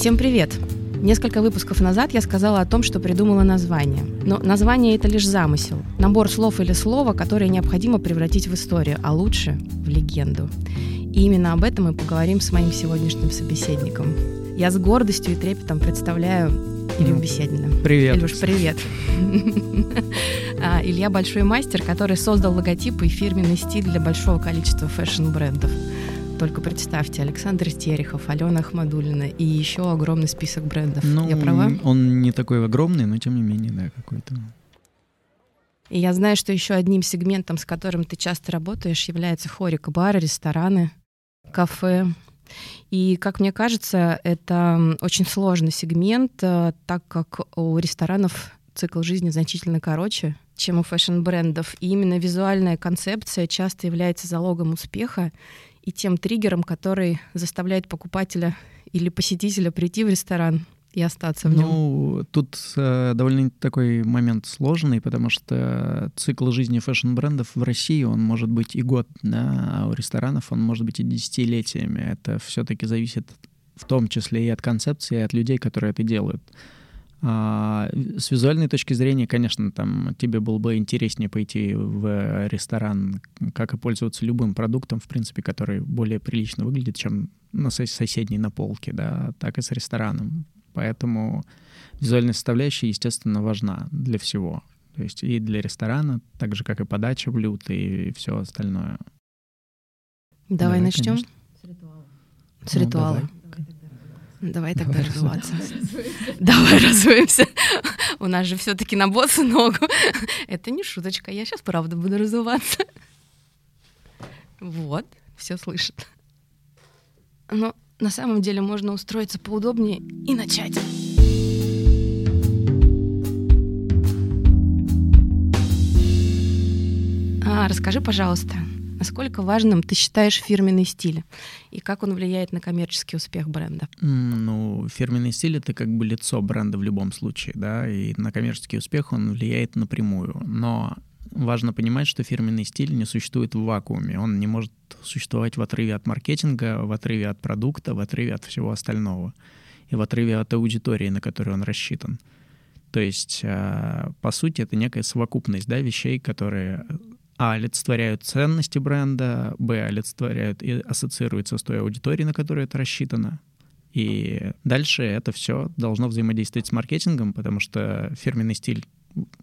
Всем привет! Несколько выпусков назад я сказала о том, что придумала название. Но название — это лишь замысел. Набор слов или слова, которые необходимо превратить в историю, а лучше — в легенду. И именно об этом мы поговорим с моим сегодняшним собеседником. Я с гордостью и трепетом представляю Илью Беседина. Привет. Илюш, привет. А, Илья большой мастер, который создал логотипы и фирменный стиль для большого количества фэшн-брендов. Только представьте, Александр Терехов, Алена Ахмадулина и еще огромный список брендов. Ну, Я права? он не такой огромный, но тем не менее, да, какой-то. И я знаю, что еще одним сегментом, с которым ты часто работаешь, является хорика бары, рестораны, кафе. И, как мне кажется, это очень сложный сегмент, э, так как у ресторанов цикл жизни значительно короче, чем у фэшн-брендов. И именно визуальная концепция часто является залогом успеха и тем триггером, который заставляет покупателя или посетителя прийти в ресторан и остаться в нем. Ну, тут э, довольно такой момент сложный, потому что цикл жизни фэшн-брендов в России, он может быть и год, да, а у ресторанов он может быть и десятилетиями. Это все-таки зависит в том числе и от концепции, и от людей, которые это делают. А, с визуальной точки зрения, конечно, там тебе было бы интереснее пойти в ресторан, как и пользоваться любым продуктом, в принципе, который более прилично выглядит, чем на сос- соседней на полке, да, так и с рестораном. Поэтому визуальная составляющая, естественно, важна для всего. То есть и для ресторана, так же, как и подача блюд и все остальное. Давай, Давай, начнем конечно. с Ну, ритуала. давай. Давай тогда Давай разуваться. Давай разуемся. У нас же все-таки на босу ногу. Это не шуточка. Я сейчас правда буду разуваться. Вот, все слышат. Но на самом деле можно устроиться поудобнее и начать. А, расскажи, пожалуйста, насколько важным ты считаешь фирменный стиль и как он влияет на коммерческий успех бренда? Ну, фирменный стиль — это как бы лицо бренда в любом случае, да, и на коммерческий успех он влияет напрямую. Но важно понимать, что фирменный стиль не существует в вакууме. Он не может существовать в отрыве от маркетинга, в отрыве от продукта, в отрыве от всего остального и в отрыве от аудитории, на которую он рассчитан. То есть, а, по сути, это некая совокупность да, вещей, которые а. олицетворяют ценности бренда, б. олицетворяют и ассоциируются с той аудиторией, на которую это рассчитано. И дальше это все должно взаимодействовать с маркетингом, потому что фирменный стиль,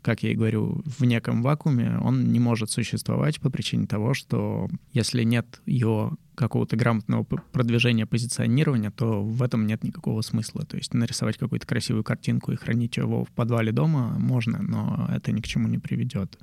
как я и говорю, в неком вакууме, он не может существовать по причине того, что если нет его какого-то грамотного продвижения, позиционирования, то в этом нет никакого смысла. То есть нарисовать какую-то красивую картинку и хранить его в подвале дома можно, но это ни к чему не приведет.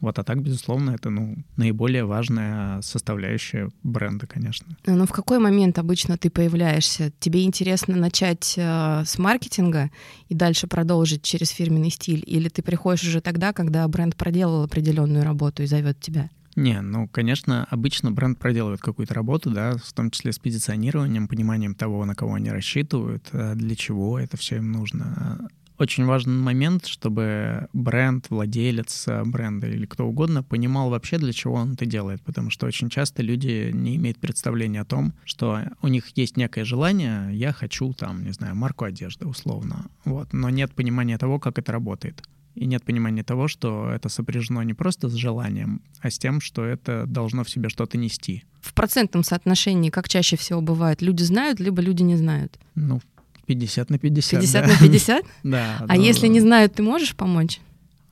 Вот, а так, безусловно, это ну, наиболее важная составляющая бренда, конечно. Но в какой момент обычно ты появляешься? Тебе интересно начать э, с маркетинга и дальше продолжить через фирменный стиль? Или ты приходишь уже тогда, когда бренд проделал определенную работу и зовет тебя? Не, ну, конечно, обычно бренд проделывает какую-то работу, да, в том числе с позиционированием, пониманием того, на кого они рассчитывают, э, для чего это все им нужно. Очень важный момент, чтобы бренд, владелец бренда или кто угодно понимал вообще, для чего он это делает, потому что очень часто люди не имеют представления о том, что у них есть некое желание, я хочу там, не знаю, марку одежды условно, вот, но нет понимания того, как это работает. И нет понимания того, что это сопряжено не просто с желанием, а с тем, что это должно в себе что-то нести. В процентном соотношении, как чаще всего бомбывает, люди знают, либо люди не знают? Ну, 50 на 50. 50 да. на 50? Да. А если не знают, ты можешь помочь?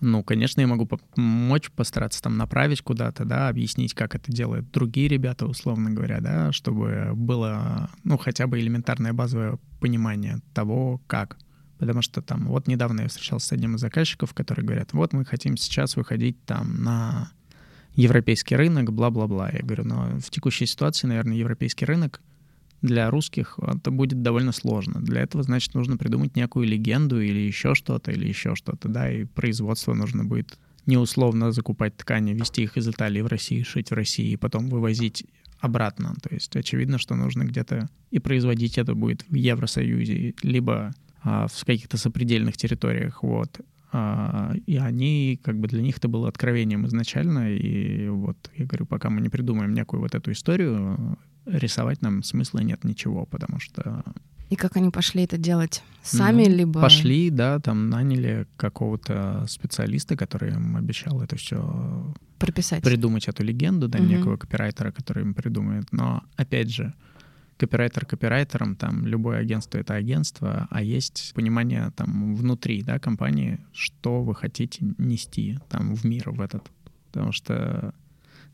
Ну, конечно, я могу помочь, постараться там направить куда-то, да, объяснить, как это делают другие ребята, условно говоря, да, чтобы было, ну, хотя бы элементарное базовое понимание того, как. Потому что там, вот недавно я встречался с одним из заказчиков, которые говорят, вот мы хотим сейчас выходить там на европейский рынок, бла-бла-бла. Я говорю, но в текущей ситуации, наверное, европейский рынок для русских это будет довольно сложно. Для этого, значит, нужно придумать некую легенду или еще что-то, или еще что-то, да, и производство нужно будет не условно закупать ткани, везти их из Италии в Россию, шить в России, и потом вывозить обратно. То есть очевидно, что нужно где-то и производить это будет в Евросоюзе, либо а, в каких-то сопредельных территориях, вот. А, и они, как бы для них это было откровением изначально, и вот я говорю, пока мы не придумаем некую вот эту историю, рисовать нам смысла нет ничего, потому что И как они пошли это делать? Сами Ну, либо... Пошли, да, там наняли какого-то специалиста, который им обещал это все прописать. придумать эту легенду, да, Мгм. некого копирайтера, который им придумает. Но опять же, копирайтер копирайтером, там любое агентство — это агентство, а есть понимание там внутри, да, компании, что вы хотите нести там в мир в этот. Потому что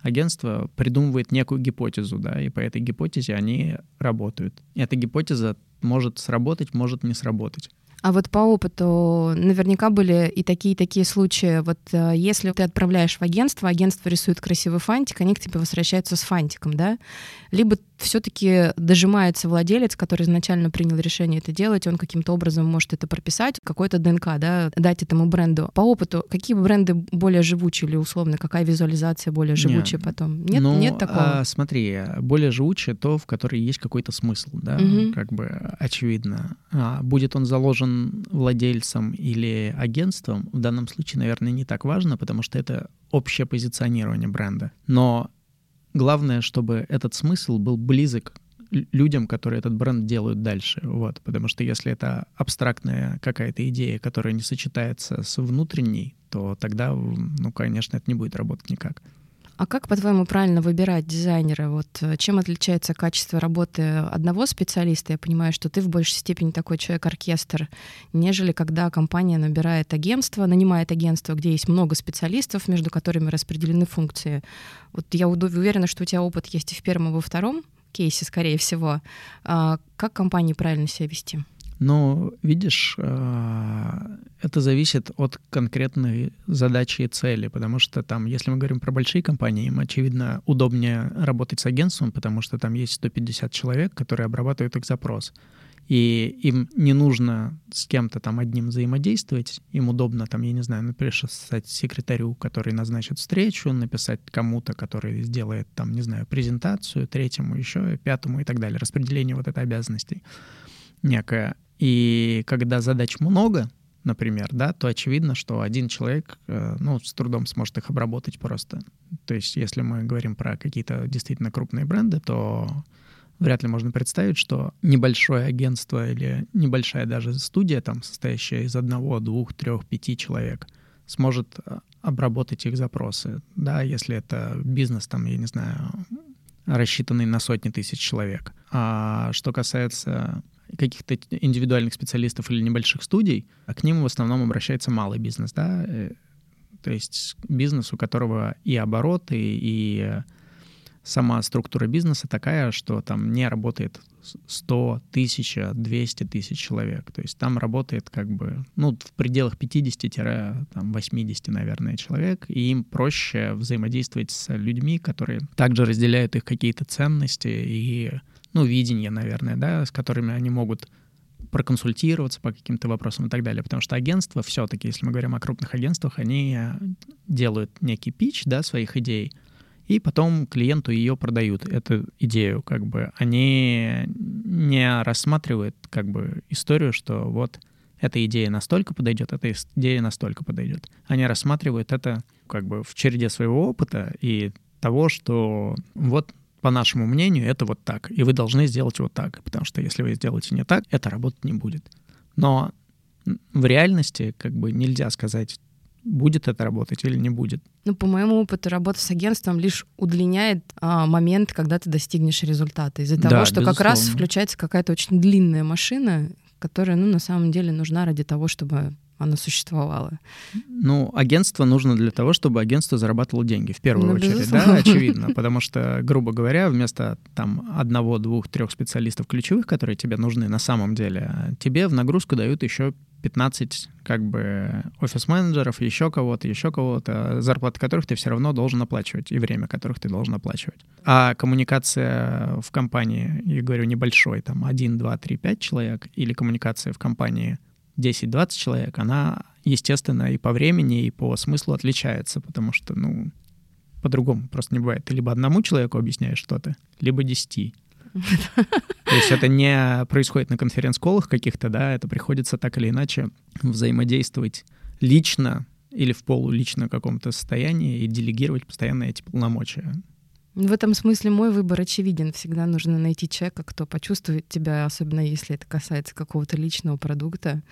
агентство придумывает некую гипотезу, да, и по этой гипотезе они работают. Эта гипотеза может сработать, может не сработать. А вот по опыту наверняка были и такие и такие случаи. Вот э, если ты отправляешь в агентство, агентство рисует красивый фантик, они к тебе возвращаются с фантиком, да? Либо все-таки дожимается владелец, который изначально принял решение это делать, он каким-то образом может это прописать, какой-то ДНК, да, дать этому бренду. По опыту, какие бренды более живучие или условно, какая визуализация более живучая Не, потом? Нет, ну, нет такого? а, смотри, более живучее то, в которой есть какой-то смысл, да, Мгм. как бы очевидно. А, будет он заложен владельцем или агентством, в данном случае, наверное, не так важно, потому что это общее позиционирование бренда. Но главное, чтобы этот смысл был близок людям, которые этот бренд делают дальше. Вот. Потому что если это абстрактная какая-то идея, которая не сочетается с внутренней, то тогда, ну, конечно, это не будет работать никак. А как, по-твоему, правильно выбирать дизайнера? Вот э, чем отличается качество работы одного специалиста? Я понимаю, что ты в большей степени такой человек-оркестр, нежели когда компания набирает агентство, нанимает агентство, где есть много специалистов, между которыми распределены функции. Вот я уверена, что у тебя опыт есть и в первом, и во втором кейсе, скорее всего. А как компании правильно себя вести? Ну, видишь, а, это зависит от конкретной задачи и цели, потому что там, если мы говорим про большие компании, им, очевидно, удобнее работать с агентством, потому что там есть 150 человек, которые обрабатывают их запрос. И им не нужно с кем-то там одним взаимодействовать, им удобно там, я не знаю, например, написать секретарю, который назначит встречу, написать кому-то, который сделает там, не знаю, презентацию, третьему еще, пятому и так далее, распределение вот этой обязанностей некое. И когда задач много, например, да, то очевидно, что один человек, э, ну, с трудом сможет их обработать просто. То есть, если мы говорим про какие-то действительно крупные бренды, то вряд ли можно представить, что небольшое агентство или небольшая даже студия, там, состоящая из одного, двух, трех, пяти человек, сможет э, обработать их запросы. Да, если это бизнес, там, я не знаю, рассчитанный на сотни тысяч человек. А что касается каких-то индивидуальных специалистов или небольших студий, а к ним в основном обращается малый бизнес, да, э, то есть бизнес, у которого и обороты, и сама структура бизнеса такая, что там не работает 100, 1000, 200 тысяч человек. То есть там работает как бы, ну, в пределах 50-80, наверное, человек, и им проще взаимодействовать с людьми, которые также разделяют их какие-то ценности и, ну, видение, наверное, да, с которыми они могут проконсультироваться по каким-то вопросам и так далее. Потому что агентства все-таки, если мы говорим о крупных агентствах, они делают некий пич, да, своих идей, и потом клиенту ее продают, эту идею, как бы. Они не рассматривают, как бы, историю, что вот эта идея настолько подойдет, эта идея настолько подойдет. Они рассматривают это, как бы, в череде своего опыта и того, что вот по нашему мнению, это вот так, и вы должны сделать вот так, потому что если вы сделаете не так, это работать не будет. Но в реальности как бы нельзя сказать, будет это работать или не будет. Ну, по моему опыту, работа с агентством лишь удлиняет а, момент, когда ты достигнешь результата. Из-за Да, того, что как раз безусловно. включается какая-то очень длинная машина, которая, ну, на самом деле нужна ради того, чтобы она существовала. Ну, агентство нужно для того, чтобы агентство зарабатывало деньги, в первую Ну, очередь, безусловно. да, очевидно, потому что, грубо говоря, вместо там одного, двух, трех специалистов ключевых, которые тебе нужны на самом деле, тебе в нагрузку дают еще 15 как бы офис-менеджеров, еще кого-то, еще кого-то, зарплаты которых ты все равно должен оплачивать, и время которых ты должен оплачивать. А коммуникация в компании, я говорю, небольшой, там 1, 2, 3, 5 человек, или коммуникация в компании 10-20 человек, она, естественно, и по времени, и по смыслу отличается, потому что, ну, по-другому просто не бывает. Ты либо одному человеку объясняешь что-то, либо десяти. То есть это не происходит на конференц-колах каких-то, да, это приходится так или иначе взаимодействовать лично или в полулично каком-то состоянии и делегировать постоянно эти полномочия. В этом смысле мой выбор очевиден. Всегда нужно найти человека, кто почувствует тебя, особенно если это касается какого-то личного продукта,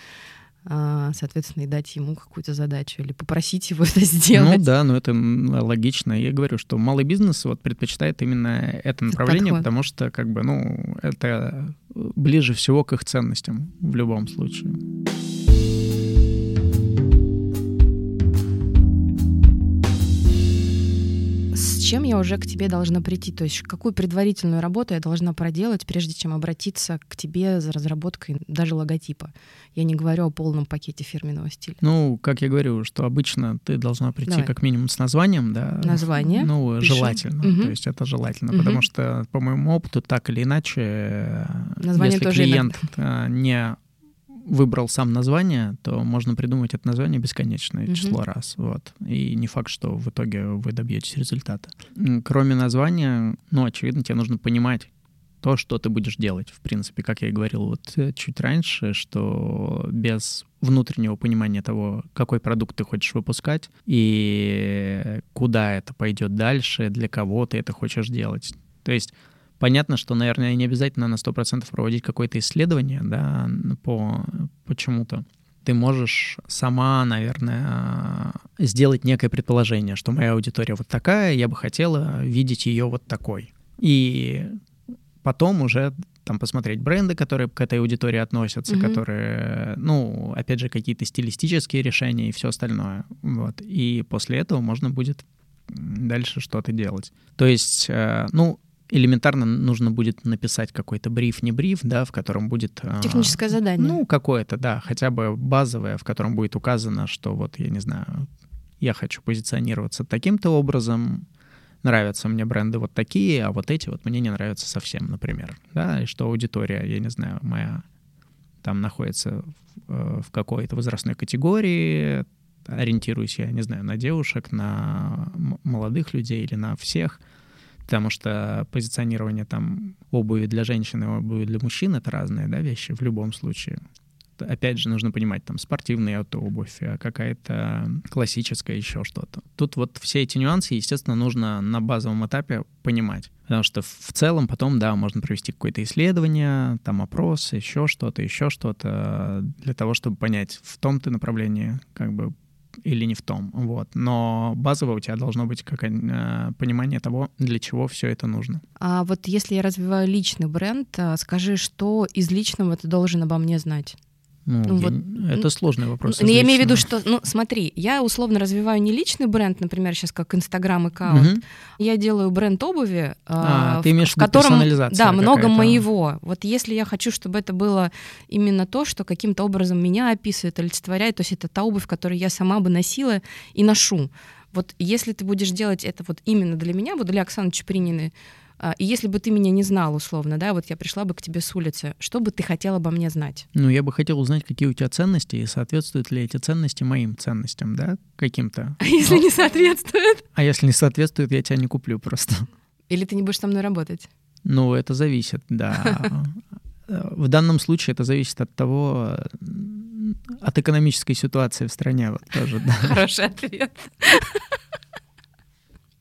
а, соответственно, и дать ему какую-то задачу или попросить его это сделать. Ну да, но это логично. Я говорю, что малый бизнес вот предпочитает именно это направление, Подход. потому что как бы, ну, это ближе всего к их ценностям в любом случае. Чем я уже к тебе должна прийти? То есть какую предварительную работу я должна проделать, прежде чем обратиться к тебе за разработкой даже логотипа? Я не говорю о полном пакете фирменного стиля. Ну, как я говорю, что обычно ты должна прийти Давай. как минимум с названием, да? Название. Ну, Пишем. желательно. Угу. То есть это желательно, угу. потому что, по моему опыту, так или иначе, Название если клиент иногда. не выбрал сам название, то можно придумать это название бесконечное mm-hmm. число раз. Вот. И не факт, что в итоге вы добьетесь результата. Кроме названия, ну, очевидно, тебе нужно понимать то, что ты будешь делать. В принципе, как я и говорил вот э, чуть раньше, что без внутреннего понимания того, какой продукт ты хочешь выпускать и куда это пойдет дальше, для кого ты это хочешь делать. То есть Понятно, что, наверное, не обязательно на 100% проводить какое-то исследование, да, по почему-то. Ты можешь сама, наверное, сделать некое предположение, что моя аудитория вот такая, я бы хотела видеть ее вот такой. И потом уже там посмотреть бренды, которые к этой аудитории относятся, mm-hmm. которые, ну, опять же, какие-то стилистические решения и все остальное. Вот. И после этого можно будет дальше что-то делать. То есть, э, ну, элементарно нужно будет написать какой-то бриф, не бриф, да, в котором будет... А, Техническое задание. Ну, какое-то, да, хотя бы базовое, в котором будет указано, что вот, я не знаю, я хочу позиционироваться таким-то образом, нравятся мне бренды вот такие, а вот эти вот мне не нравятся совсем, например, да, и что аудитория, я не знаю, моя там находится в, э, в какой-то возрастной категории, ориентируюсь я, не знаю, на девушек, на молодых людей или на всех — потому что позиционирование там обуви для женщин и обуви для мужчин — это разные да, вещи в любом случае. Опять же, нужно понимать, там, спортивная это обувь, а какая-то классическая, еще что-то. Тут вот все эти нюансы, естественно, нужно на базовом этапе понимать. Потому что в целом потом, да, можно провести какое-то исследование, там опрос, еще что-то, еще что-то, для того, чтобы понять, в том ты направлении как бы или не в том. Вот. Но базово у тебя должно быть как, э, понимание того, для чего все это нужно. А вот если я развиваю личный бренд, э, скажи, что из личного ты должен обо мне знать? Ну, ну, вот, это сложный вопрос. Ну, я имею в виду, что, ну, смотри, я условно развиваю не личный бренд, например, сейчас как Инстаграм аккаунт. Угу. Я делаю бренд обуви, а, в, ты имеешь в, в котором, да, много моего. Вот если я хочу, чтобы это было именно то, что каким-то образом меня описывает, олицетворяет, то есть это та обувь, которую я сама бы носила и ношу. Вот если ты будешь делать это вот именно для меня, вот для Оксаны Чуприниной, а, и если бы ты меня не знал, условно, да, вот я пришла бы к тебе с улицы, что бы ты хотела обо мне знать? Ну, я бы хотел узнать, какие у тебя ценности, и соответствуют ли эти ценности моим ценностям, да, каким-то. А если Но... не соответствует? А если не соответствует, я тебя не куплю просто. Или ты не будешь со мной работать? Ну, это зависит, да. В данном случае это зависит от того, от экономической ситуации в стране вот тоже, да. Хороший ответ.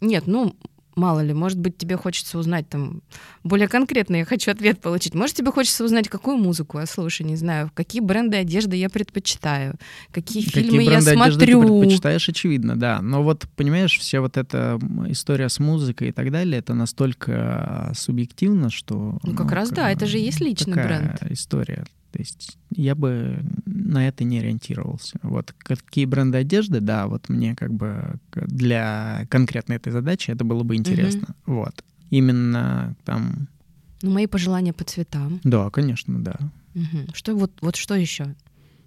Нет, ну, мало ли, может быть, тебе хочется узнать там более конкретно, я хочу ответ получить. Может, тебе хочется узнать, какую музыку я слушаю, не знаю, какие бренды одежды я предпочитаю, какие, какие фильмы я смотрю. Ты предпочитаешь, очевидно, да. Но вот, понимаешь, вся вот эта история с музыкой и так далее, это настолько субъективно, что... Ну, как ну, раз как, да, это же есть личный бренд. история. То есть я бы на это не ориентировался. Вот какие бренды одежды, да, вот мне как бы для конкретной этой задачи это было бы интересно. Угу. Вот. Именно там... Ну, мои пожелания по цветам. Да, конечно, да. Угу. Что вот, вот что еще?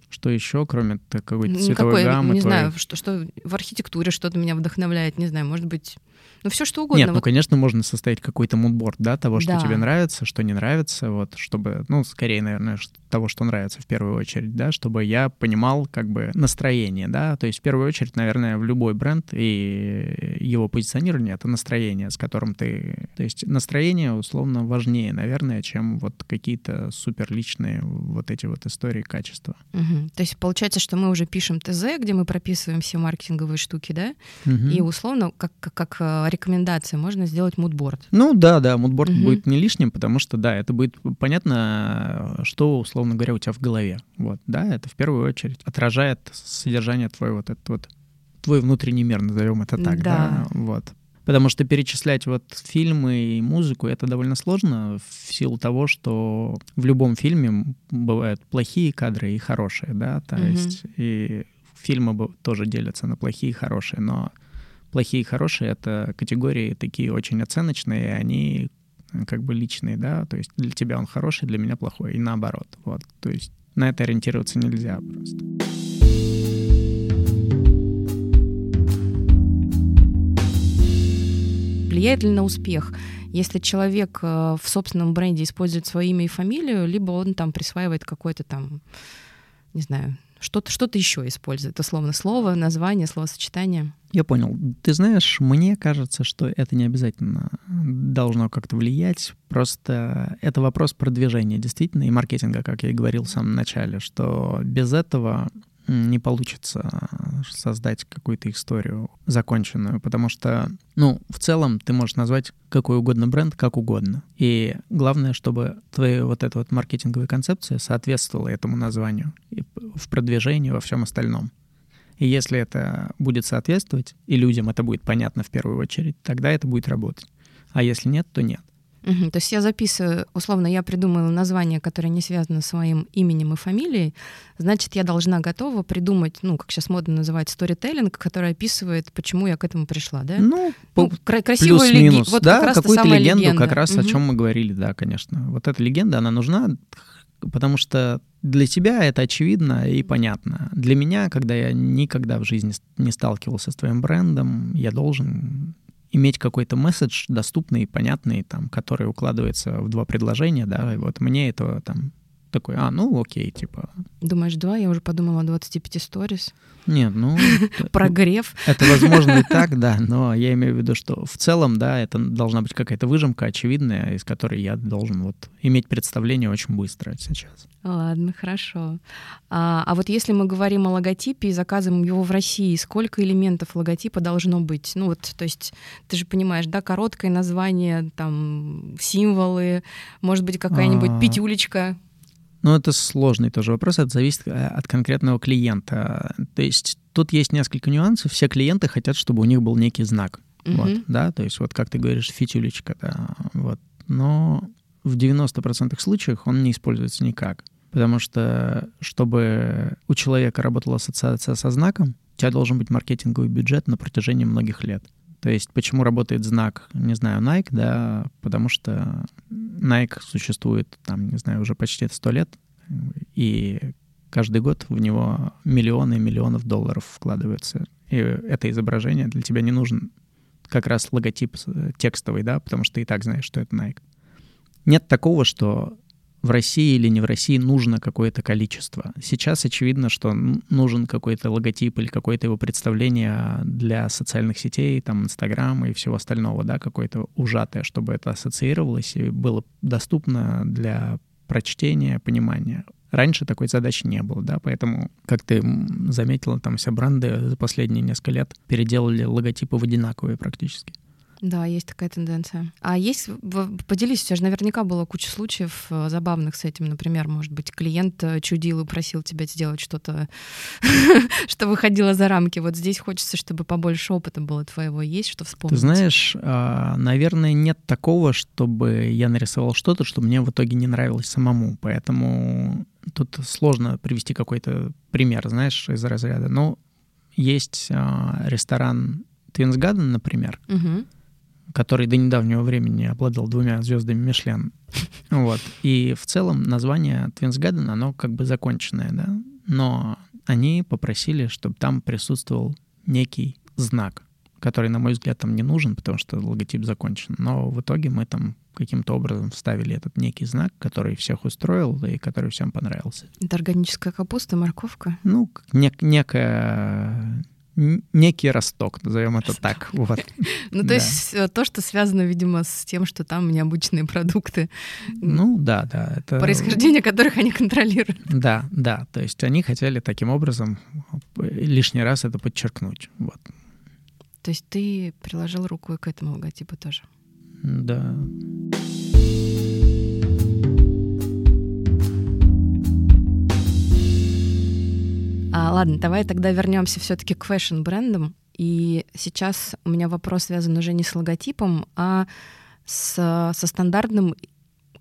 Что еще, кроме какой-то цветовой Никакой, гаммы? Не твоей? знаю, что, что в архитектуре что-то меня вдохновляет, не знаю, может быть, ну все что угодно. Нет, ну, вот. ну, конечно, можно составить какой-то мудборд, да, того, что да. тебе нравится, что не нравится, вот, чтобы, ну, скорее, наверное, того, что нравится в первую очередь, да, чтобы я понимал как бы настроение, да, то есть в первую очередь, наверное, в любой бренд и его позиционирование — это настроение, с которым ты... То есть настроение, условно, важнее, наверное, чем вот какие-то суперличные вот эти вот истории качества. Угу. Угу. То есть получается, что мы уже пишем ТЗ, где мы прописываем все маркетинговые штуки, да? Мгм. И условно, как, как, как рекомендация, можно сделать мудборд. Ну да, да, мудборд Мгм. будет не лишним, потому что, да, это будет понятно, что, условно говоря, у тебя в голове. Вот, да, это в первую очередь отражает содержание твоего вот этот вот, твой внутренний мир, назовем это так, Да. да, вот. Потому что перечислять вот фильмы и музыку это довольно сложно в силу того, что в любом фильме бывают плохие кадры и хорошие, да, то Мгм. есть и фильмы тоже делятся на плохие и хорошие, но плохие и хорошие — это категории такие очень оценочные, они э, как бы личные, да, то есть для тебя он хороший, для меня плохой, и наоборот, вот, то есть на это ориентироваться нельзя просто. Влияет ли на успех? Если человек э, в собственном бренде использует свое имя и фамилию, либо он там присваивает какое-то там, не знаю, что-то что еще использует, условно, слово, название, словосочетание. Я понял. Ты знаешь, мне кажется, что это не обязательно должно как-то влиять. Просто это вопрос продвижения действительно и маркетинга, как я и говорил в самом начале, что без этого не получится создать какую-то историю законченную, потому что, ну, в целом ты можешь назвать какой угодно бренд как угодно. И главное, чтобы твоя вот эта вот маркетинговая концепция соответствовала этому названию и в продвижении, во всем остальном. И если это будет соответствовать, и людям это будет понятно в первую очередь, тогда это будет работать. А если нет, то нет. Мгм. То есть я записываю, условно, я придумала название, которое не связано с своим именем и фамилией, значит, я должна готова придумать, ну, как сейчас модно называть, сторителлинг, который описывает, почему я к этому пришла, да? Ну, Ну, кра- красивую леги- плюс-минус, вот да, как какую-то легенду, легенда. как раз о Мгм. чем мы говорили, да, конечно. Вот эта легенда, она нужна, потому что для тебя это очевидно и понятно. Для меня, когда я никогда в жизни не сталкивался с твоим брендом, я должен иметь какой-то месседж доступный и понятный, там, который укладывается в два предложения, да, и вот мне это там такой, а, ну окей, типа, Думаешь, два? Я уже подумала о 25 сторис. нет, ну... Прогрев. Это возможно и так, да, но я имею в виду, что в целом, да, это должна быть какая-то выжимка очевидная, из которой я должен вот иметь представление очень быстро сейчас. Ладно, хорошо. А, а вот если мы говорим о логотипе и заказываем его в России, сколько элементов логотипа должно быть? Ну вот, то есть, ты же понимаешь, да, короткое название, там, символы, может быть, какая-нибудь А. пятюлечка. Но это сложный тоже вопрос, это зависит э, от конкретного клиента. То есть тут есть несколько нюансов. Все клиенты хотят, чтобы у них был некий знак. Вот, Мгм. да, то есть вот как ты говоришь, фитюлечка, да, вот. Но в 90% случаев он не используется никак. Потому что, чтобы у человека работала ассоциация со знаком, у тебя должен быть маркетинговый бюджет на протяжении многих лет. То есть почему работает знак, не знаю, Nike, да, потому что Nike существует, там, не знаю, уже почти 100 лет, и каждый год в него миллионы и миллионов долларов вкладываются. И это изображение для тебя не нужен как раз логотип э, текстовый, да, потому что ты и так знаешь, что это Nike. Нет такого, что в России или не в России нужно какое-то количество. Сейчас очевидно, что нужен какой-то логотип или какое-то его представление для социальных сетей, там, Инстаграма и всего остального, да, какое-то ужатое, чтобы это ассоциировалось и было доступно для прочтения, понимания. Раньше такой задачи не было, да, поэтому, как ты заметила, там все бренды за последние несколько лет переделали логотипы в одинаковые практически. Да, есть такая тенденция. А есть, поделись, у тебя же наверняка было куча случаев э, забавных с этим. Например, может быть, клиент э, чудил и просил тебя сделать что-то, что выходило за рамки. Вот здесь хочется, чтобы побольше опыта было твоего. Есть что Ты вспомнить? знаешь, а, наверное, нет такого, чтобы я нарисовал что-то, что мне в итоге не нравилось самому. Поэтому тут сложно привести какой-то пример, знаешь, из разряда. Но есть а, ресторан Garden, например, Мгм. Который до недавнего времени обладал двумя звездами Мишлен. Вот. И в целом название Twins Garden, оно как бы законченное, да. Но они попросили, чтобы там присутствовал некий знак, который, на мой взгляд, там не нужен, потому что логотип закончен. Но в итоге мы там каким-то образом вставили этот некий знак, который всех устроил и который всем понравился. Это органическая капуста, морковка. Ну, нек- некая некий росток, назовем это так. Вот. Ну, то есть э, то, что связано, видимо, с тем, что там необычные продукты, Ну да, да. Это... происхождение которых они контролируют. Да, да. То есть они хотели таким образом лишний раз это подчеркнуть. Вот. То есть ты приложил руку к этому логотипу тоже. Да. А, ладно, давай тогда вернемся все-таки к фэшн-брендам. И сейчас у меня вопрос связан уже не с логотипом, а с, со стандартным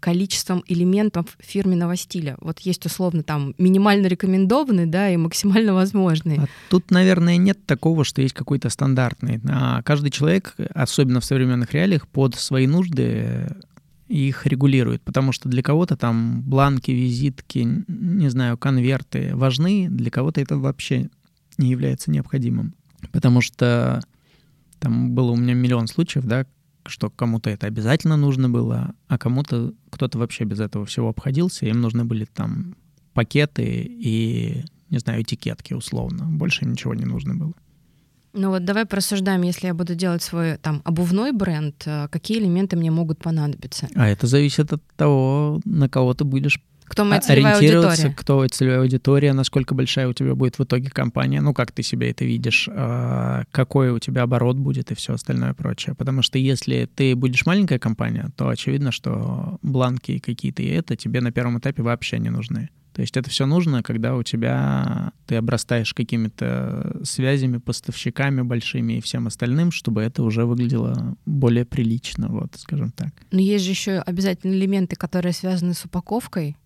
количеством элементов фирменного стиля. Вот есть условно там минимально рекомендованный, да, и максимально возможный. А тут, наверное, нет такого, что есть какой-то стандартный. А каждый человек, особенно в современных реалиях, под свои нужды их регулирует, потому что для кого-то там бланки, визитки, не знаю, конверты важны, для кого-то это вообще не является необходимым. Потому что там было у меня миллион случаев, да, что кому-то это обязательно нужно было, а кому-то кто-то вообще без этого всего обходился, им нужны были там пакеты и, не знаю, этикетки условно. Больше ничего не нужно было. Ну вот давай порассуждаем, если я буду делать свой там обувной бренд, э, какие элементы мне могут понадобиться? А это зависит от того, на кого ты будешь Кто моя целевая ориентироваться, аудитория? кто целевая аудитория, насколько большая у тебя будет в итоге компания, ну, как ты себе это видишь, а, какой у тебя оборот будет и все остальное прочее. Потому что если ты будешь маленькая компания, то очевидно, что бланки какие-то и это тебе на первом этапе вообще не нужны. То есть это все нужно, когда у тебя ты обрастаешь какими-то связями, поставщиками большими и всем остальным, чтобы это уже выглядело более прилично, вот, скажем так. Но есть же еще обязательно элементы, которые связаны с упаковкой.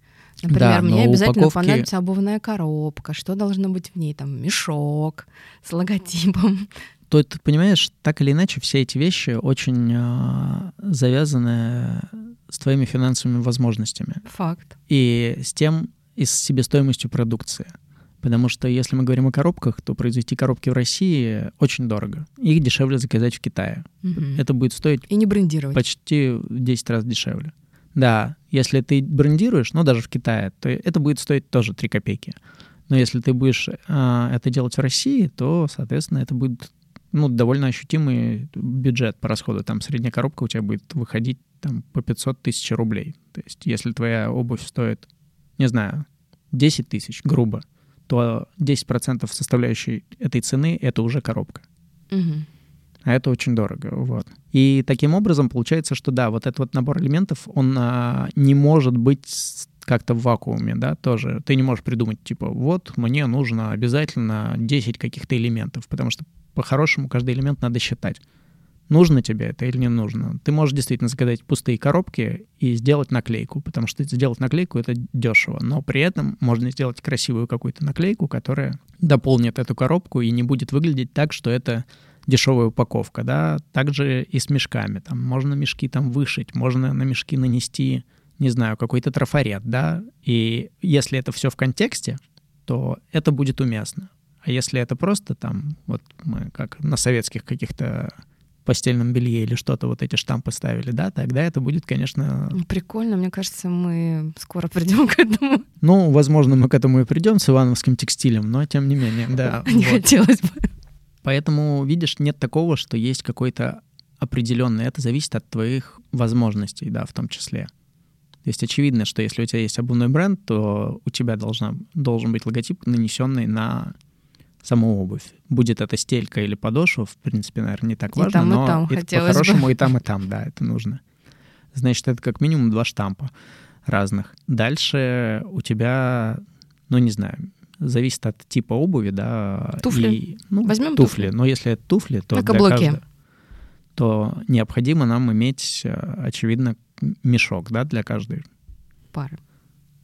Например, Да, мне обязательно упаковки- понадобится обувная коробка. Что должно быть в ней? Там мешок с логотипом. то ты понимаешь, так или иначе, все эти вещи очень а, завязаны с твоими финансовыми возможностями Факт. и с тем, и с себестоимостью продукции. Потому что если мы говорим о коробках, то произвести коробки в России очень дорого. Их дешевле заказать в Китае. Мгм. Это будет стоить И не брендировать. почти в 10 раз дешевле. Да, если ты брендируешь, ну даже в Китае, то это будет стоить тоже 3 копейки. Но если ты будешь а, это делать в России, то, соответственно, это будет ну, довольно ощутимый бюджет по расходу. Там средняя коробка у тебя будет выходить там, по 500 тысяч рублей. То есть если твоя обувь стоит, не знаю, 10 тысяч, грубо, то 10% составляющей этой цены — это уже коробка. Мгм. А это очень дорого, вот. И таким образом получается, что да, вот этот вот набор элементов, он а, не может быть как-то в вакууме, да, тоже. Ты не можешь придумать, типа, вот мне нужно обязательно 10 каких-то элементов, потому что по-хорошему каждый элемент надо считать. Нужно тебе это или не нужно. Ты можешь действительно заказать пустые коробки и сделать наклейку, потому что сделать наклейку — это дешево, но при этом можно сделать красивую какую-то наклейку, которая дополнит эту коробку и не будет выглядеть так, что это дешевая упаковка, да, также и с мешками, там можно мешки там вышить, можно на мешки нанести, не знаю, какой-то трафарет, да, и если это все в контексте, то это будет уместно. А если это просто там, вот мы как на советских каких-то постельном белье или что-то вот эти штампы ставили, да, тогда это будет, конечно... Ну, Прикольно, мне кажется, мы скоро придем к этому. Ну, возможно, мы к этому и придем с ивановским текстилем, но тем не менее, да. Не вот. хотелось бы. Поэтому, видишь, нет такого, что есть какой-то определенный. Это зависит от твоих возможностей, да, в том числе. То есть очевидно, что если у тебя есть обувной бренд, то у тебя должна, должен быть логотип, нанесенный на саму обувь. Будет это стелька или подошва, в принципе, наверное, не так И важно, там, и но там это бы. по-хорошему и там, и там, да, это нужно. Значит, это как минимум два штампа разных. Дальше у тебя, ну, не знаю, зависит от типа обуви, да. Туфли. и- ну, Возьмем туфли. туфли. Но если это туфли, то На для каблуке. каждого- то необходимо нам иметь, э, очевидно, мешок, да, для каждой. Пары.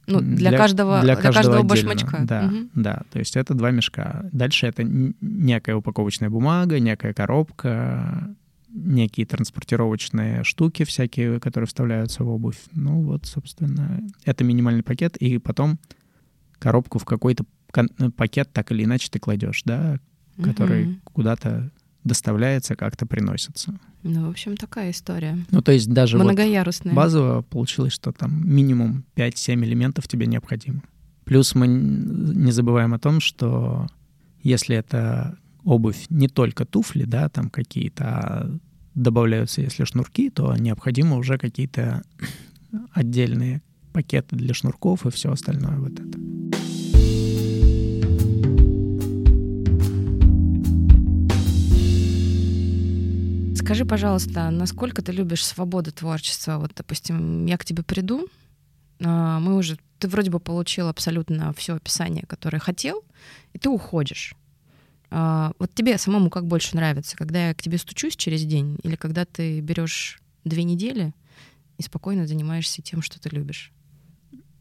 Ну, для, каждого, для каждого, отдельно. башмачка. Да, Мгм. да. То есть это два мешка. Дальше это некая упаковочная бумага, некая коробка, некие транспортировочные штуки всякие, которые вставляются в обувь. Ну вот, собственно, это минимальный пакет, и потом коробку в какой-то пакет так или иначе ты кладешь, да, который Мгм. куда-то доставляется, как-то приносится. Ну, в общем, такая история. Ну, то есть даже вот Многоярусная. базово получилось, что там минимум 5-7 элементов тебе необходимо. Плюс мы не забываем о том, что если это обувь не только туфли, да, там какие-то, а добавляются, если шнурки, то необходимо уже какие-то отдельные пакеты для шнурков и все остальное вот это. Скажи, пожалуйста, насколько ты любишь свободу творчества? Вот, допустим, я к тебе приду, а, мы уже, ты вроде бы получил абсолютно все описание, которое хотел, и ты уходишь. А, вот тебе самому как больше нравится, когда я к тебе стучусь через день, или когда ты берешь две недели и спокойно занимаешься тем, что ты любишь?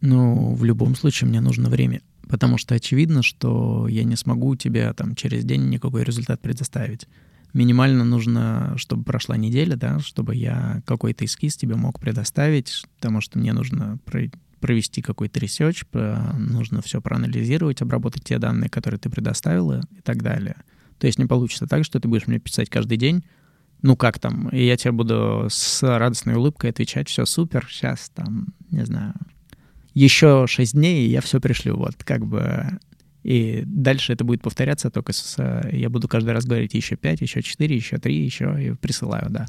Ну, в любом случае мне нужно время, потому что очевидно, что я не смогу тебе там через день никакой результат предоставить минимально нужно, чтобы прошла неделя, да, чтобы я какой-то эскиз тебе мог предоставить, потому что мне нужно провести какой-то research, нужно все проанализировать, обработать те данные, которые ты предоставила и так далее. То есть не получится так, что ты будешь мне писать каждый день, ну как там, и я тебе буду с радостной улыбкой отвечать, все супер, сейчас там, не знаю, еще шесть дней, и я все пришлю. Вот как бы и дальше это будет повторяться, только с, я буду каждый раз говорить еще 5, еще 4, еще 3, еще и присылаю, да.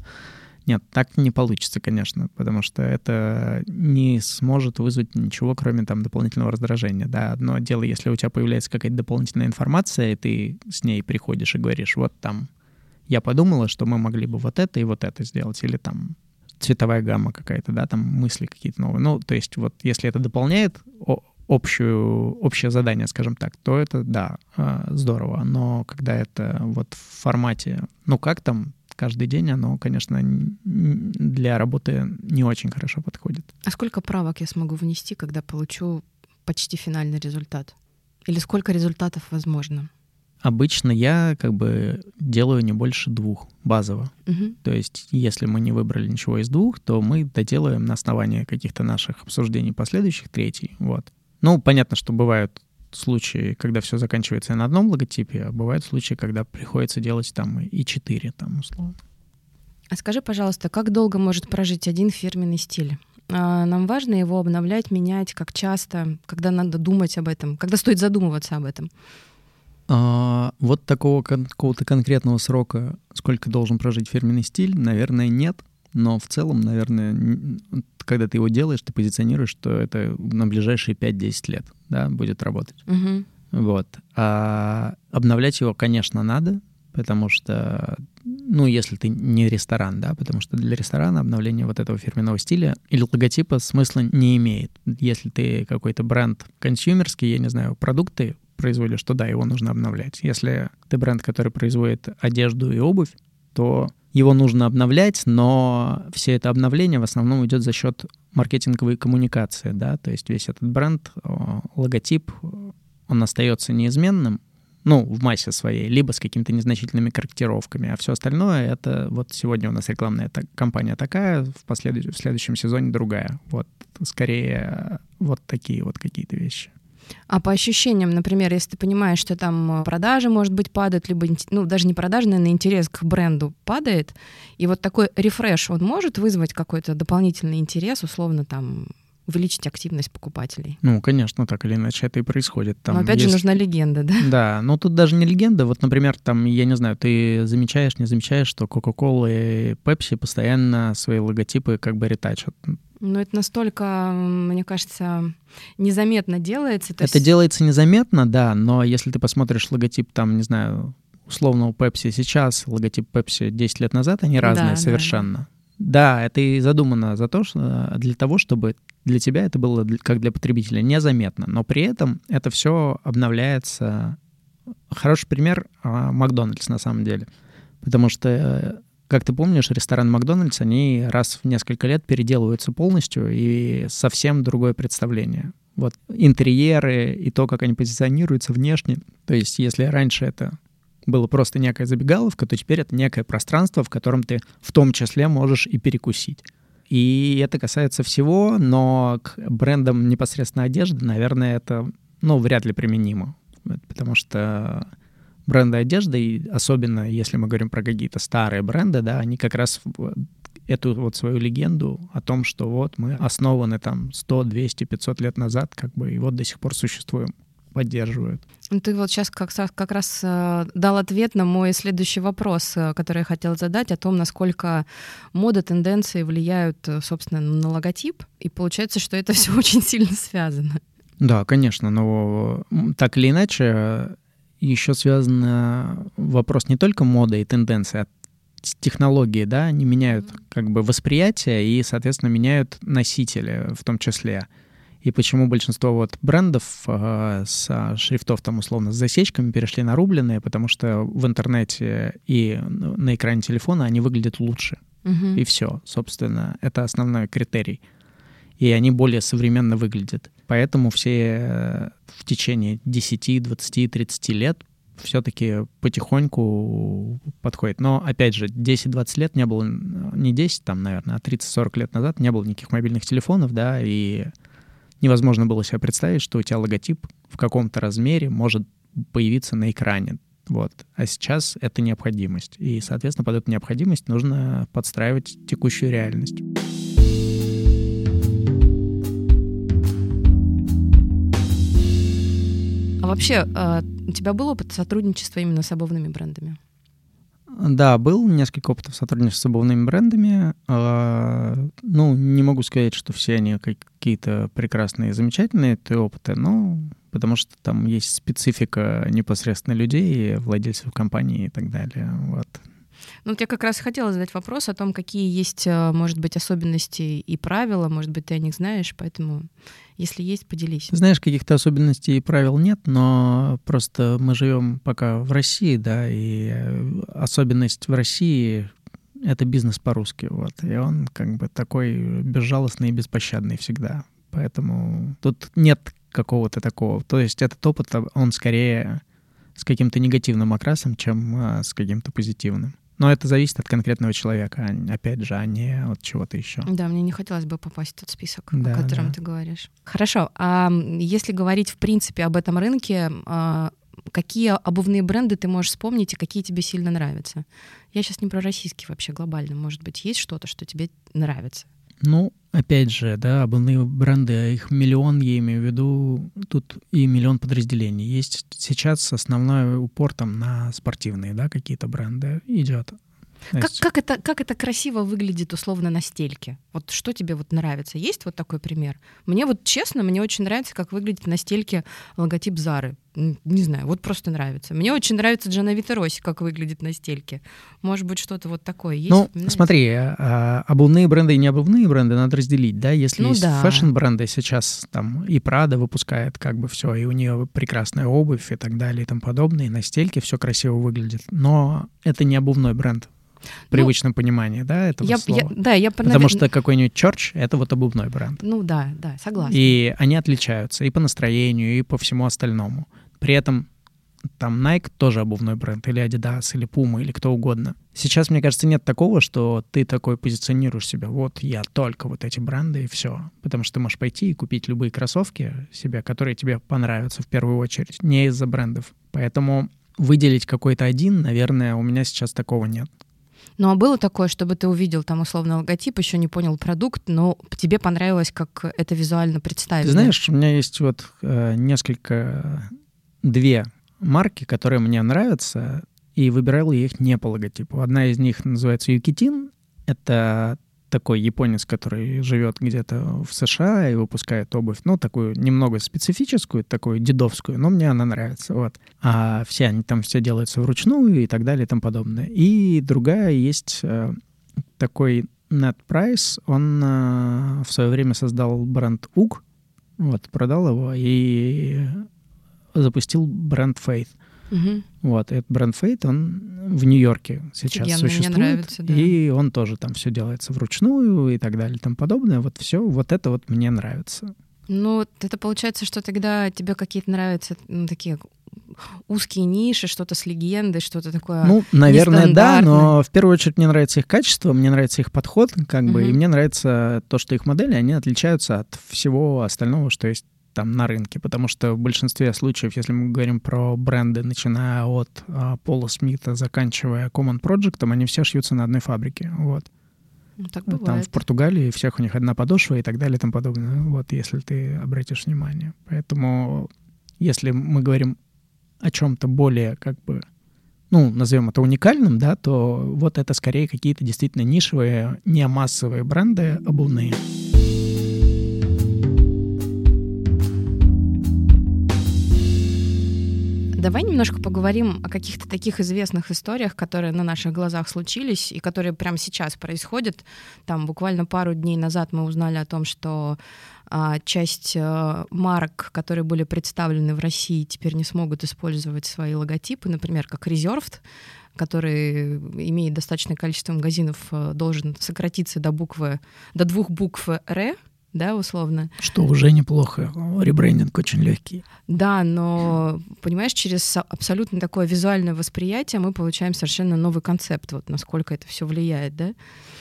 Нет, так не получится, конечно, потому что это не сможет вызвать ничего, кроме там дополнительного раздражения. Да, одно дело, если у тебя появляется какая-то дополнительная информация, и ты с ней приходишь и говоришь, вот там, я подумала, что мы могли бы вот это и вот это сделать, или там цветовая гамма какая-то, да, там мысли какие-то новые. Ну, то есть вот если это дополняет общую, общее задание, скажем так, то это, да, а, здорово. Но когда это вот в формате, ну как там, каждый день, оно, конечно, для работы не очень хорошо подходит. А сколько правок я смогу внести, когда получу почти финальный результат? Или сколько результатов возможно? Обычно я как бы делаю не больше двух базово. Угу. То есть, если мы не выбрали ничего из двух, то мы доделаем на основании каких-то наших обсуждений последующих третий. Вот. Ну, понятно, что бывают случаи, когда все заканчивается на одном логотипе, а бывают случаи, когда приходится делать там и четыре, там, условно. А скажи, пожалуйста, как долго может прожить один фирменный стиль? А, нам важно его обновлять, менять, как часто, когда надо думать об этом, когда стоит задумываться об этом? А, вот такого какого-то конкретного срока, сколько должен прожить фирменный стиль, наверное, нет. Но в целом, наверное, когда ты его делаешь, ты позиционируешь, что это на ближайшие 5-10 лет да, будет работать. Угу. Вот. А обновлять его, конечно, надо, потому что, ну, если ты не ресторан, да, потому что для ресторана обновление вот этого фирменного стиля или логотипа смысла не имеет. Если ты какой-то бренд консюмерский, я не знаю, продукты производишь, то да, его нужно обновлять. Если ты бренд, который производит одежду и обувь, то его нужно обновлять, но все это обновление в основном идет за счет маркетинговой коммуникации, да, то есть весь этот бренд, логотип, он остается неизменным, ну, в массе своей, либо с какими-то незначительными корректировками, а все остальное — это вот сегодня у нас рекламная компания такая, в, послед... в следующем сезоне другая. Вот скорее вот такие вот какие-то вещи. А по ощущениям, например, если ты понимаешь, что там э, продажи, может быть, падают, либо, ну, даже не продажи, наверное, интерес к бренду падает, и вот такой рефреш, он может вызвать какой-то дополнительный интерес, условно, там, увеличить активность покупателей. Ну, конечно, так или иначе это и происходит. Там Но опять есть... же нужна легенда, да? Да, но тут даже не легенда. Вот, например, там, я не знаю, ты замечаешь, не замечаешь, что Coca-Cola и Pepsi постоянно свои логотипы как бы ретачат. Ну, это настолько, мне кажется, незаметно делается. это есть... делается незаметно, да, но если ты посмотришь логотип, там, не знаю, условно у Pepsi сейчас, логотип Pepsi 10 лет назад, они разные да, совершенно. Да. Да, это и задумано за то, что для того, чтобы для тебя это было как для потребителя незаметно, но при этом это все обновляется. Хороший пример а, Макдональдс на самом деле, потому что э, как ты помнишь, ресторан Макдональдс, они раз в несколько лет переделываются полностью и совсем другое представление. Вот интерьеры и то, как они позиционируются внешне. То есть если раньше это было просто некая забегаловка, то теперь это некое пространство, в котором ты в том числе можешь и перекусить. И это касается всего, но к брендам непосредственно одежды, наверное, это, ну, вряд ли применимо. Потому что бренды одежды, и особенно если мы говорим про какие-то старые бренды, да, они как раз эту вот свою легенду о том, что вот мы основаны там 100, 200, 500 лет назад, как бы, и вот до сих пор существуем. поддерживают. Ты вот сейчас как, как раз э, дал ответ на мой следующий вопрос, э, который я хотела задать, о том, насколько мода, тенденции влияют, э, собственно, на логотип. И получается, что это все очень сильно связано. Да, конечно, но так или иначе, еще связан вопрос не только моды и тенденции, а технологии, да, они меняют как бы восприятие и, соответственно, меняют носители в том числе. И почему большинство вот брендов э, с шрифтов там условно с засечками перешли на рубленые, потому что в интернете и на экране телефона они выглядят лучше. Угу. И все, собственно, это основной критерий. И они более современно выглядят. Поэтому все э, в течение 10, 20, 30 лет все-таки потихоньку подходит. Но, опять же, 10-20 лет не было, не 10 там, наверное, а 30-40 лет назад не было никаких мобильных телефонов, да, и невозможно было себе представить, что у тебя логотип в каком-то размере может появиться на экране. Вот. А сейчас это необходимость. И, соответственно, под эту необходимость нужно подстраивать текущую реальность. А вообще, а, у тебя был опыт сотрудничества именно с обувными брендами? Да, был несколько опытов сотрудничества с обувными брендами. А, ну, не могу сказать, что все они какие-то прекрасные, замечательные это опыты, но потому что там есть специфика непосредственно людей, владельцев компании и так далее. Вот. Ну, вот я как раз хотела задать вопрос о том, какие есть, э, может быть, особенности и правила, может быть, ты о них знаешь, поэтому, если есть, поделись. Знаешь, каких-то особенностей и правил нет, но просто мы живем пока в России, да, и э, особенность в России — это бизнес по-русски, вот, и он как бы такой безжалостный и беспощадный всегда, поэтому тут нет какого-то такого, то есть этот опыт, он скорее с каким-то негативным окрасом, чем а, с каким-то позитивным. Но это зависит от конкретного человека, а, опять же, а не от чего-то еще. Да, мне не хотелось бы попасть в тот список, да, о котором да. ты говоришь. Хорошо. А если говорить в принципе об этом рынке, а, какие обувные бренды ты можешь вспомнить и какие тебе сильно нравятся? Я сейчас не про российский вообще глобально. Может быть, есть что-то, что тебе нравится? Ну, опять же, да, обувные бренды, а их миллион, я имею в виду, тут и миллион подразделений. Есть сейчас основной упор там на спортивные, да, какие-то бренды идет. Как, как, это, как это красиво выглядит условно на стельке? Вот что тебе вот нравится? Есть вот такой пример? Мне вот честно, мне очень нравится, как выглядит на стельке логотип Зары. Не знаю, вот просто нравится. Мне очень нравится Джановита Росси, как выглядит на стельке. Может быть, что-то вот такое есть? Ну, смотри, а, а, обувные бренды и не обувные бренды надо разделить, да? Если ну, есть да. фэшн-бренды сейчас, там и Прада выпускает как бы все, и у нее прекрасная обувь и так далее и тому подобное, и на стельке все красиво выглядит. Но это не обувной бренд в привычном ну, понимании, да, этого я, слова. Я, да, я Потому что какой-нибудь Church — это вот обувной бренд. Ну да, да, согласна. И они отличаются и по настроению, и по всему остальному. При этом там Nike тоже обувной бренд, или Adidas, или Puma, или кто угодно. Сейчас, мне кажется, нет такого, что ты такой позиционируешь себя, вот я только вот эти бренды и все. Потому что ты можешь пойти и купить любые кроссовки себе, которые тебе понравятся в первую очередь, не из-за брендов. Поэтому выделить какой-то один, наверное, у меня сейчас такого нет. Ну а было такое, чтобы ты увидел там условно логотип, еще не понял продукт, но тебе понравилось, как это визуально представлено? Ты знаешь, у меня есть вот э, несколько, две марки, которые мне нравятся, и выбирал я их не по логотипу. Одна из них называется Юкитин. Это такой японец, который живет где-то в США и выпускает обувь, ну, такую немного специфическую, такую дедовскую, но мне она нравится, вот. А все они там все делаются вручную и так далее и тому подобное. И другая есть э, такой Net Price, он э, в свое время создал бренд UG, вот, продал его и запустил бренд Faith. Угу. Вот, этот бренд Fate, он в Нью-Йорке сейчас Офигенно, существует. Мне нравится, да. И он тоже там все делается вручную и так далее и тому подобное. Вот все, вот это вот мне нравится. Ну, это получается, что тогда тебе какие-то нравятся ну, такие узкие ниши, что-то с легендой, что-то такое. Ну, наверное, да, но в первую очередь мне нравится их качество, мне нравится их подход, как бы, uh-huh. и мне нравится то, что их модели, они отличаются от всего остального, что есть там на рынке, потому что в большинстве случаев, если мы говорим про бренды, начиная от а, Пола Смита, заканчивая Common Project, они все шьются на одной фабрике, вот. Ну, так бывает. Там в Португалии всех у них одна подошва и так далее и тому подобное, вот, если ты обратишь внимание. Поэтому если мы говорим о чем-то более как бы ну, назовем это уникальным, да, то вот это скорее какие-то действительно нишевые, не массовые бренды обувные. Давай немножко поговорим о каких-то таких известных историях, которые на наших глазах случились и которые прямо сейчас происходят. Там буквально пару дней назад мы узнали о том, что а, часть а, марок, которые были представлены в России, теперь не смогут использовать свои логотипы, например, как Reserved, который имеет достаточное количество магазинов, а, должен сократиться до буквы, до двух букв «Р», да, условно. Что уже неплохо. Ребрендинг очень легкий. Да, но, понимаешь, через абсолютно такое визуальное восприятие мы получаем совершенно новый концепт, вот насколько это все влияет, да?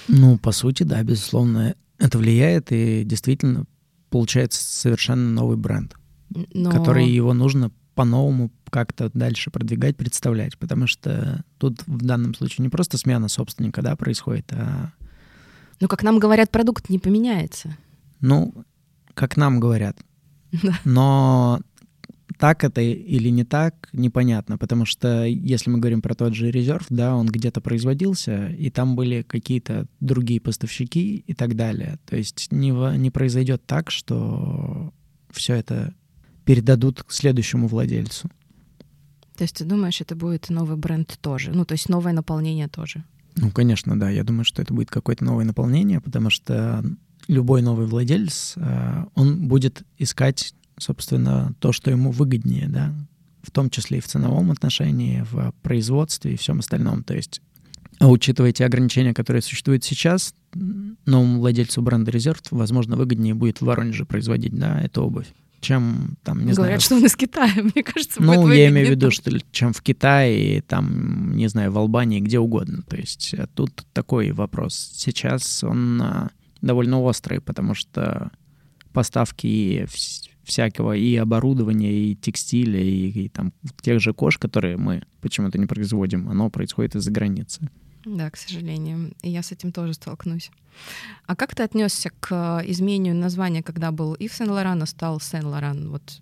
Ну, по сути, да, безусловно, это влияет, и действительно получается совершенно новый бренд, но... который его нужно по-новому как-то дальше продвигать, представлять, потому что тут в данном случае не просто смена собственника, да, происходит, а... Ну, как нам говорят, продукт не поменяется. Ну, как нам говорят. Но так это или не так, непонятно, потому что если мы говорим про тот же резерв, да, он где-то производился, и там были какие-то другие поставщики и так далее. То есть не, не произойдет так, что все это передадут к следующему владельцу. То есть ты думаешь, это будет новый бренд тоже? Ну, то есть новое наполнение тоже? Ну, конечно, да. Я думаю, что это будет какое-то новое наполнение, потому что любой новый владелец, э, он будет искать, собственно, то, что ему выгоднее, да, в том числе и в ценовом отношении, в производстве и всем остальном. То есть, а учитывая те ограничения, которые существуют сейчас, новому владельцу бренда Резерв, возможно, выгоднее будет в Воронеже производить, да, эту обувь чем там, не Говорят, знаю... что он из Китая, мне кажется. Ну, я имею в виду, что чем в Китае, там, не знаю, в Албании, где угодно. То есть э, тут такой вопрос. Сейчас он а, довольно острый, потому что поставки и всякого и оборудования, и текстиля, и, и там тех же кож, которые мы почему-то не производим, оно происходит из-за границы. Да, к сожалению. И я с этим тоже столкнусь. А как ты отнесся к изменению названия, когда был Ив Сен-Лоран, а стал Сен-Лоран? Вот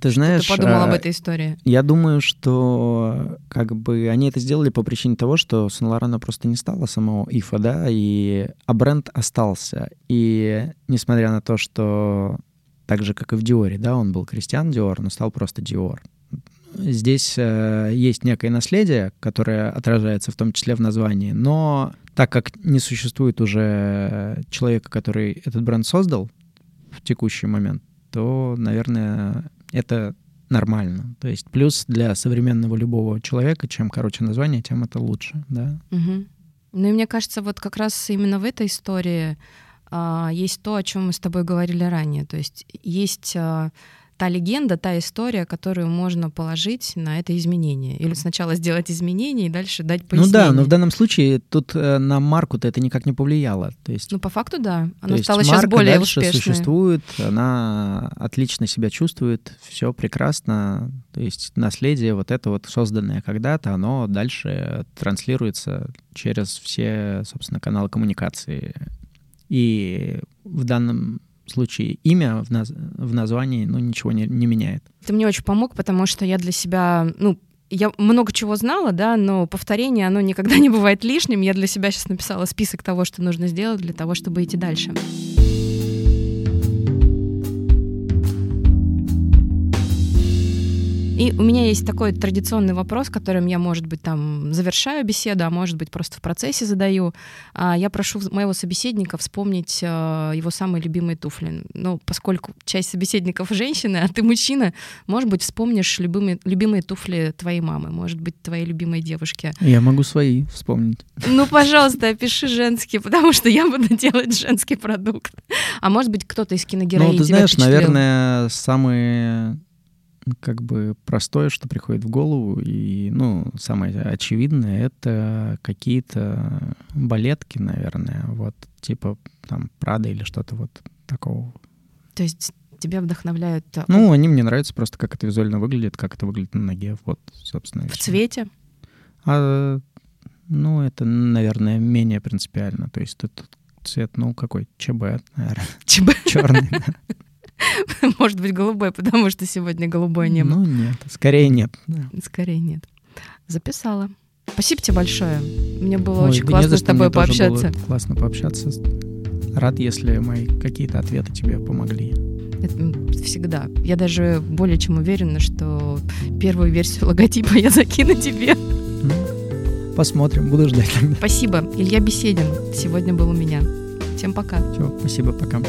ты знаешь, ты подумал об а, этой истории? Я думаю, что как бы они это сделали по причине того, что Сан Лорана просто не стало самого Ифа, да, и а бренд остался. И несмотря на то, что так же, как и в Диоре, да, он был Кристиан Диор, но стал просто Диор. Здесь э, есть некое наследие, которое отражается в том числе в названии, но так как не существует уже человека, который этот бренд создал в текущий момент, то, наверное, это нормально. То есть плюс для современного любого человека, чем короче название, тем это лучше, да. Угу. Ну и мне кажется, вот как раз именно в этой истории а, есть то, о чем мы с тобой говорили ранее. То есть есть а, та легенда, та история, которую можно положить на это изменение. Или сначала сделать изменения и дальше дать пояснение. Ну да, но в данном случае тут э, на марку-то это никак не повлияло. То есть, ну по факту да, она стала есть сейчас более дальше успешной. существует, она отлично себя чувствует, все прекрасно. То есть наследие вот это вот созданное когда-то, оно дальше транслируется через все, собственно, каналы коммуникации. И в данном случае имя в, наз... в названии ну, ничего не, не меняет. Ты мне очень помог, потому что я для себя, ну, я много чего знала, да, но повторение, оно никогда не бывает лишним. Я для себя сейчас написала список того, что нужно сделать для того, чтобы идти дальше. И у меня есть такой традиционный вопрос, которым я, может быть, там завершаю беседу, а может быть, просто в процессе задаю. А, я прошу моего собеседника вспомнить а, его самые любимые туфли. Ну, поскольку часть собеседников женщины, а ты мужчина, может быть, вспомнишь любимые, любимые туфли твоей мамы, может быть, твоей любимой девушки. Я могу свои вспомнить. Ну, пожалуйста, опиши женские, потому что я буду делать женский продукт. А может быть, кто-то из киногероинь Ну, ты знаешь, наверное, самые как бы простое, что приходит в голову, и, ну, самое очевидное, это какие-то балетки, наверное, вот, типа там Прада или что-то вот такого. То есть тебя вдохновляют... Э, ну, они мне нравятся просто, как это визуально выглядит, как это выглядит на ноге, вот, собственно. В цвете? А, ну, это, наверное, менее принципиально, то есть этот цвет, ну, какой, ЧБ, наверное. ЧБ? Черный, Может быть, голубой, потому что сегодня голубое небо. Ну, нет, скорее нет. Да. Скорее нет. Записала. Спасибо тебе большое. Мне было Ой, очень да классно за с тобой пообщаться. классно пообщаться. Рад, если мои какие-то ответы тебе помогли. Это, всегда. Я даже более чем уверена, что первую версию логотипа я закину тебе. Ну, посмотрим, буду ждать. Спасибо. Илья Беседин сегодня был у меня. Всем пока. Все, спасибо, пока.